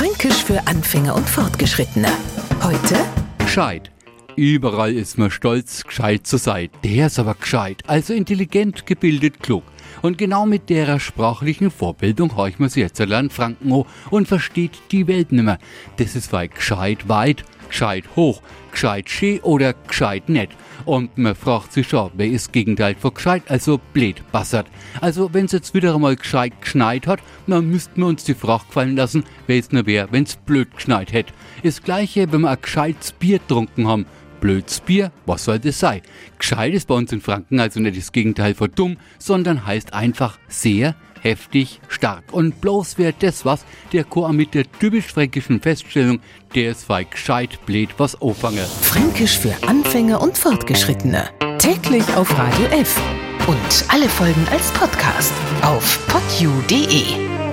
Fränkisch für Anfänger und Fortgeschrittene. Heute Gescheit. Überall ist man stolz, gescheit zu sein. Der ist aber gescheit, also intelligent, gebildet, klug. Und genau mit derer sprachlichen Vorbildung horcht man sich jetzt an Franken an und versteht die Welt nimmer. Das ist weil gescheit weit, gescheit hoch, gescheit schee oder gescheit nett. Und man fragt sich schon, wer ist Gegenteil von gescheit, also blöd bassert. Also wenn's jetzt wieder einmal gescheit geschneit hat, dann müssten wir uns die Frage gefallen lassen, wer es nur wär, wenn's blöd geschneit hätt. Ist gleiche, wenn wir ein gescheites Bier getrunken haben. Blöds Bier, was soll das sein? Gescheit ist bei uns in Franken also nicht das Gegenteil von dumm, sondern heißt einfach sehr, heftig, stark. Und bloß wer das was, der Chor mit der typisch fränkischen Feststellung, der ist weil gescheit blöd was auffange. Fränkisch für Anfänger und Fortgeschrittene. Täglich auf Radio F. Und alle Folgen als Podcast auf podu.de.